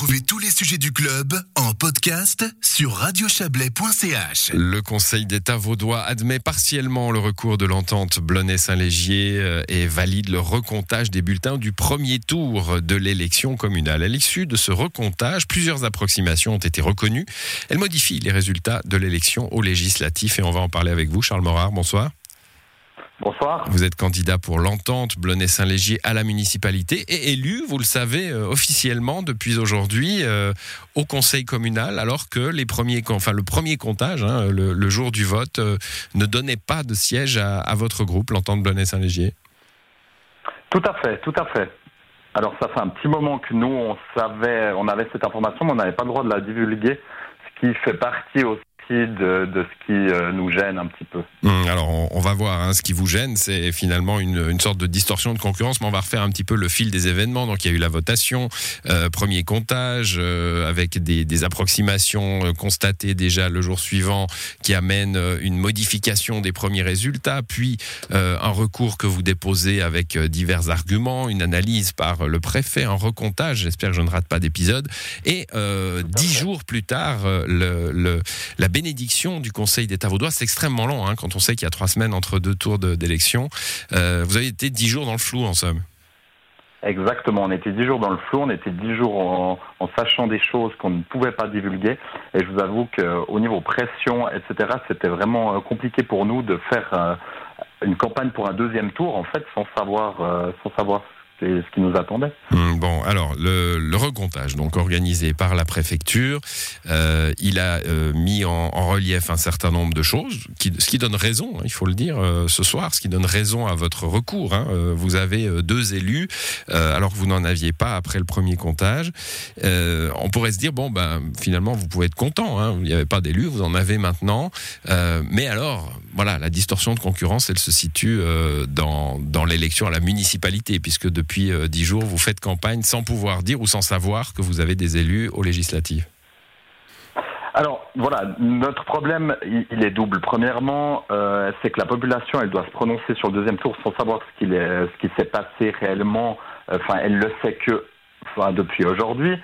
Retrouvez tous les sujets du club en podcast sur radiochablais.ch. Le Conseil d'État vaudois admet partiellement le recours de l'entente Blonay-Saint-Légier euh, et valide le recomptage des bulletins du premier tour de l'élection communale. À l'issue de ce recomptage, plusieurs approximations ont été reconnues. Elles modifient les résultats de l'élection au législatif et on va en parler avec vous, Charles Morard. Bonsoir. Bonsoir. Vous êtes candidat pour l'entente Blonay-Saint-Légier à la municipalité et élu, vous le savez, euh, officiellement depuis aujourd'hui euh, au conseil communal, alors que les premiers, enfin, le premier comptage, hein, le, jour du vote, euh, ne donnait pas de siège à, votre groupe, l'entente Blonay-Saint-Légier. Tout à fait, tout à fait. Alors ça fait un petit moment que nous, on savait, on avait cette information, mais on n'avait pas le droit de la divulguer, ce qui fait partie aussi de, ce qui euh, nous gêne un petit peu. Hum, alors on, va voir, hein, ce qui vous gêne, c'est finalement une, sorte de distorsion de concurrence, mais on va refaire un petit peu le fil des événements. Donc il y a eu la votation, euh, premier comptage, euh, avec des, approximations constatées déjà le jour suivant, qui amènent une modification des premiers résultats, puis un recours que vous déposez avec divers arguments, une analyse par le préfet, un recomptage, j'espère que je ne rate pas d'épisode, et dix jours plus tard, le, la bénédiction du Conseil d'État vaudois. C'est extrêmement long hein, quand on sait qu'il y a trois semaines entre deux tours d'élection. Euh, vous avez été dix jours dans le flou en somme. Exactement, on était dix jours dans le flou, on était dix jours en, sachant des choses qu'on ne pouvait pas divulguer. Et je vous avoue qu'au niveau pression, etc., c'était vraiment euh, compliqué pour nous de faire euh, une campagne pour un deuxième tour, en fait, sans savoir, sans savoir c'est ce qui nous attendait. Hum, bon, alors le, le, recomptage, donc organisé par la préfecture, euh, il a euh, mis en, relief un certain nombre de choses, ce qui donne raison, hein, il faut le dire euh, ce soir, ce qui donne raison à votre recours. Hein. Vous avez deux élus, alors que vous n'en aviez pas après le premier comptage. on pourrait se dire bon, ben finalement vous pouvez être content, hein, il n'y avait pas d'élus, vous en avez maintenant. mais alors, voilà, la distorsion de concurrence, elle se situe dans, dans l'élection à la municipalité, puisque depuis depuis euh, dix jours, vous faites campagne sans pouvoir dire ou sans savoir que vous avez des élus aux législatives alors voilà, notre problème, il est double. Premièrement, euh, c'est que la population, elle doit se prononcer sur le deuxième tour sans savoir ce qui, ce qui s'est passé réellement. Enfin, elle le sait que enfin, depuis aujourd'hui.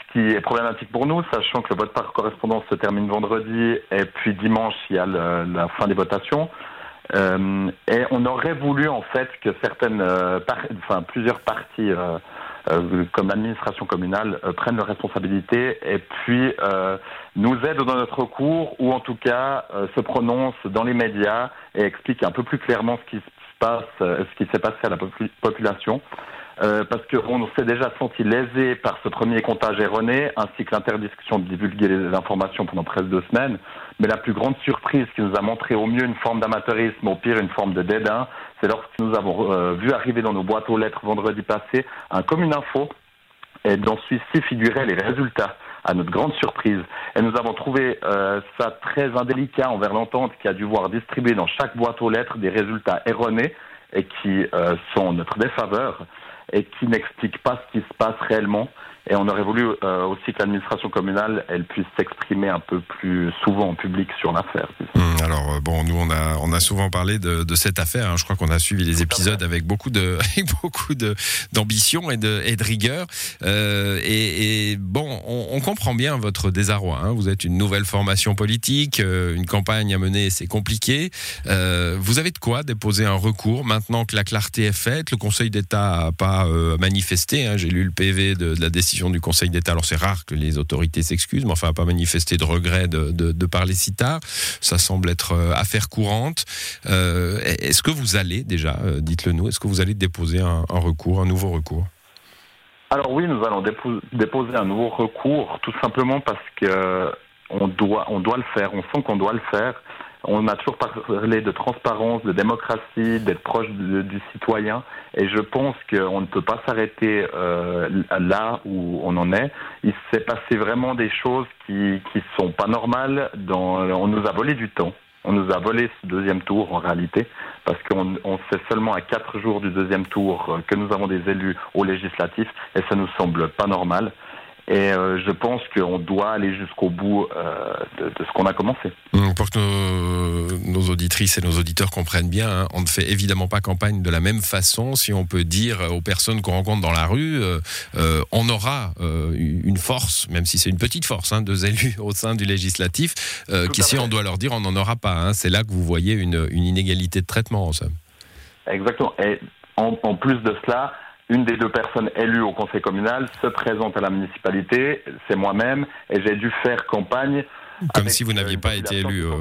Ce qui est problématique pour nous, sachant que le vote par correspondance se termine vendredi et puis dimanche, il y a la fin des votations. Euh, et on aurait voulu en fait que certaines, euh, enfin plusieurs parties, euh, comme l'administration communale, prennent leurs responsabilités et puis nous aident dans notre recours ou en tout cas se prononcent dans les médias et expliquent un peu plus clairement ce qui se passe, ce qui s'est passé à la population. Euh, parce qu'on s'est déjà senti lésé par ce premier comptage erroné, ainsi que l'interdiction de divulguer les informations pendant presque deux semaines. Mais la plus grande surprise qui nous a montré au mieux une forme d'amateurisme, au pire une forme de dédain, c'est lorsque nous avons euh, vu arriver dans nos boîtes aux lettres vendredi passé un commune info, et dans celui-ci figuraient les résultats à notre grande surprise. Et nous avons trouvé euh, ça très indélicat envers l'entente qui a dû voir distribuer dans chaque boîte aux lettres des résultats erronés et qui sont notre défaveur et qui n'explique pas ce qui se passe réellement. Et on aurait voulu euh, aussi que l'administration communale, elle puisse s'exprimer un peu plus souvent en public sur l'affaire. Hum, alors euh, bon, nous on a on a souvent parlé de, de cette affaire. Hein. Je crois qu'on a suivi les épisodes avec beaucoup de avec beaucoup de d'ambition et de et de rigueur. Euh, et, et, bon, on, on, comprend bien votre désarroi. Hein. Vous êtes une nouvelle formation politique, une campagne à mener, c'est compliqué. Euh, vous avez de quoi déposer un recours maintenant que la clarté est faite? Le Conseil d'État a pas manifesté. Hein. J'ai lu le PV de, de la décision du Conseil d'État. Alors c'est rare que les autorités s'excusent, mais enfin pas manifester de regret de, parler si tard. Ça semble être euh, affaire courante. Euh, est-ce que vous allez déjà, euh, dites-le nous, est-ce que vous allez déposer un, recours, un nouveau recours? Alors oui, nous allons déposer un nouveau recours, tout simplement parce que on doit, on doit le faire. On sent qu'on doit le faire. On a toujours parlé de transparence, de démocratie, d'être proche du citoyen, et je pense qu'on ne peut pas s'arrêter euh, là où on en est. Il s'est passé vraiment des choses qui qui sont pas normales. On nous a volé du temps. On nous a volé ce deuxième tour en réalité, parce qu'on on sait seulement à quatre jours du deuxième tour que nous avons des élus au législatif, et ça nous semble pas normal. Et je pense qu'on doit aller jusqu'au bout de, de, ce qu'on a commencé. Hum, pour que nos, nos, auditrices et nos auditeurs comprennent bien, hein, on ne fait évidemment pas campagne de la même façon. Si on peut dire aux personnes qu'on rencontre dans la rue, on aura une force, même si c'est une petite force, hein, deux élus au sein du législatif, qu'ici on doit leur dire on n'en aura pas. Hein. C'est là que vous voyez une, une inégalité de traitement en somme. Exactement. Et en, plus de cela, une des deux personnes élues au conseil communal se présente à la municipalité, c'est moi-même, et j'ai dû faire campagne. Comme si vous n'aviez pas été élu. Euh...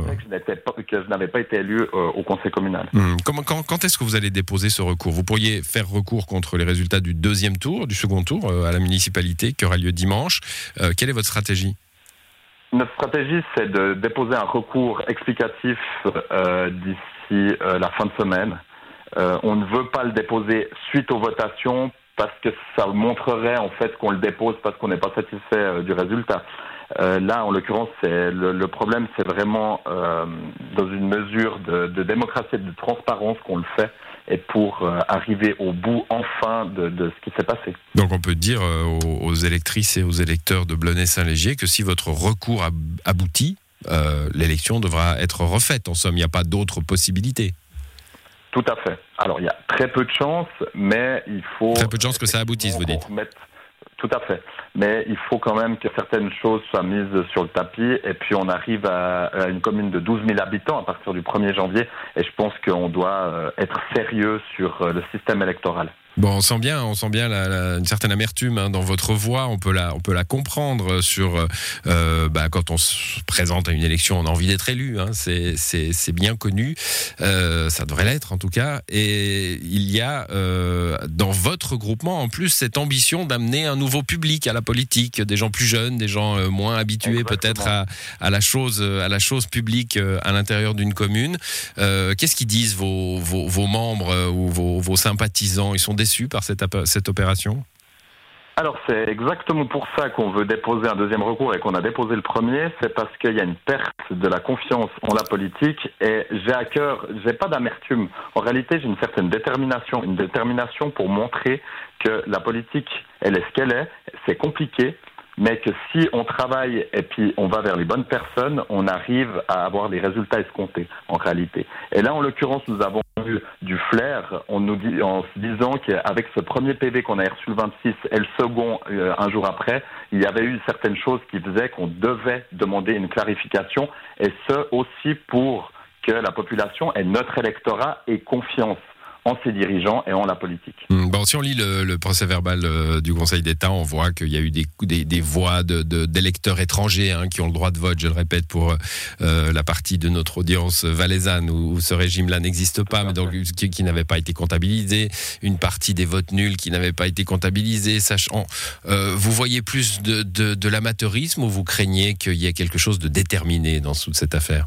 Que je n'avais pas été élu euh, au conseil communal. Hmm. Comment, quand, quand est-ce que vous allez déposer ce recours? Vous pourriez faire recours contre les résultats du deuxième tour, du second tour euh, à la municipalité qui aura lieu dimanche. Euh, quelle est votre stratégie? Notre stratégie, c'est de déposer un recours explicatif d'ici la fin de semaine. Euh, on ne veut pas le déposer suite aux votations parce que ça montrerait en fait qu'on le dépose parce qu'on n'est pas satisfait euh, du résultat. Euh, là, en l'occurrence, le, problème, c'est vraiment dans une mesure de, démocratie et de transparence qu'on le fait et pour arriver au bout enfin de, ce qui s'est passé. Donc on peut dire aux, électrices et aux électeurs de Blonay-Saint-Légier que si votre recours aboutit, l'élection devra être refaite. En somme, il n'y a pas d'autre possibilité. Tout à fait. Alors, il y a très peu de chances, mais il faut... Très peu de chances que ça aboutisse, vous dites Tout à fait. Mais il faut quand même que certaines choses soient mises sur le tapis, et puis on arrive à, une commune de 12 000 habitants à partir du 1er janvier, et je pense qu'on doit euh, être sérieux sur euh, le système électoral. Bon, on sent bien, on sent bien la, une certaine amertume hein, dans votre voix. On peut la, on peut la comprendre sur euh, bah, quand on se présente à une élection, on a envie d'être élu. Hein, c'est, bien connu. Euh, ça devrait l'être en tout cas. Et il y a euh, dans votre groupement en plus cette ambition d'amener un nouveau public à la politique, des gens plus jeunes, des gens euh, moins habitués peut-être à, à, la chose, à la chose publique euh, à l'intérieur d'une commune. Euh, qu'est-ce qu'ils disent vos, vos, vos membres ou vos, vos sympathisants? Ils sont par cette, cette opération alors c'est exactement pour ça qu'on veut déposer un deuxième recours et qu'on a déposé le premier, c'est parce qu'il y a une perte de la confiance en la politique et j'ai à cœur, j'ai pas d'amertume. En réalité, j'ai une certaine détermination, une détermination pour montrer que la politique, elle est ce qu'elle est, c'est compliqué, mais que si on travaille et puis on va vers les bonnes personnes, on arrive à avoir les résultats escomptés en réalité. Et là, en l'occurrence, nous avons eu du flair on nous dit, en disant qu'avec ce premier PV qu'on a reçu le 26 et le second euh, un jour après, il y avait eu certaines choses qui faisaient qu'on devait demander une clarification, et ce aussi pour que la population et notre électorat aient confiance en ses dirigeants et en la politique. Hmm, bon, si on lit le, procès verbal euh, du Conseil d'État, on voit qu'il y a eu des, des, des voix d'électeurs de, étrangers hein, qui ont le droit de vote, je le répète, pour euh, la partie de notre audience valaisanne où, ce régime-là n'existe pas, mais donc qui, qui n'avait pas été comptabilisé, une partie des votes nuls qui n'avaient pas été comptabilisés, sachant, euh, vous voyez plus de, de, de l'amateurisme ou vous craignez qu'il y ait quelque chose de déterminé dans toute cette affaire?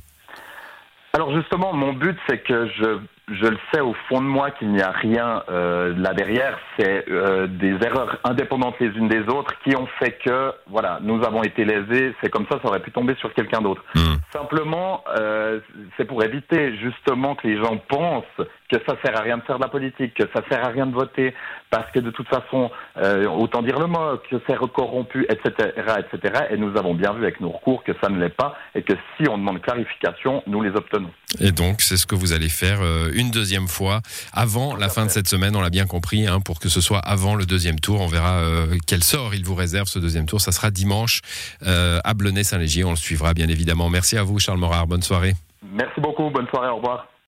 Alors justement, mon but, c'est que je je le sais au fond de moi qu'il n'y a rien euh, là derrière, c'est euh, des erreurs indépendantes les unes des autres qui ont fait que, voilà, nous avons été lésés, c'est comme ça, ça aurait pu tomber sur quelqu'un d'autre. Hmm. Simplement, euh, c'est pour éviter justement que les gens pensent que ça sert à rien de faire de la politique, que ça sert à rien de voter, parce que de toute façon, euh, autant dire le mot, que c'est corrompu, etc., etc. Et nous avons bien vu avec nos recours que ça ne l'est pas, et que si on demande clarification, nous les obtenons. Et donc, c'est ce que vous allez faire euh, une deuxième fois avant la fin de cette semaine, on l'a bien compris, hein, pour que ce soit avant le deuxième tour. On verra euh, quel sort il vous réserve ce deuxième tour. Ça sera dimanche à Blonay-Saint-Légier. On le suivra bien évidemment. Merci à vous, Charles Morard. Bonne soirée. Merci beaucoup. Bonne soirée. Au revoir.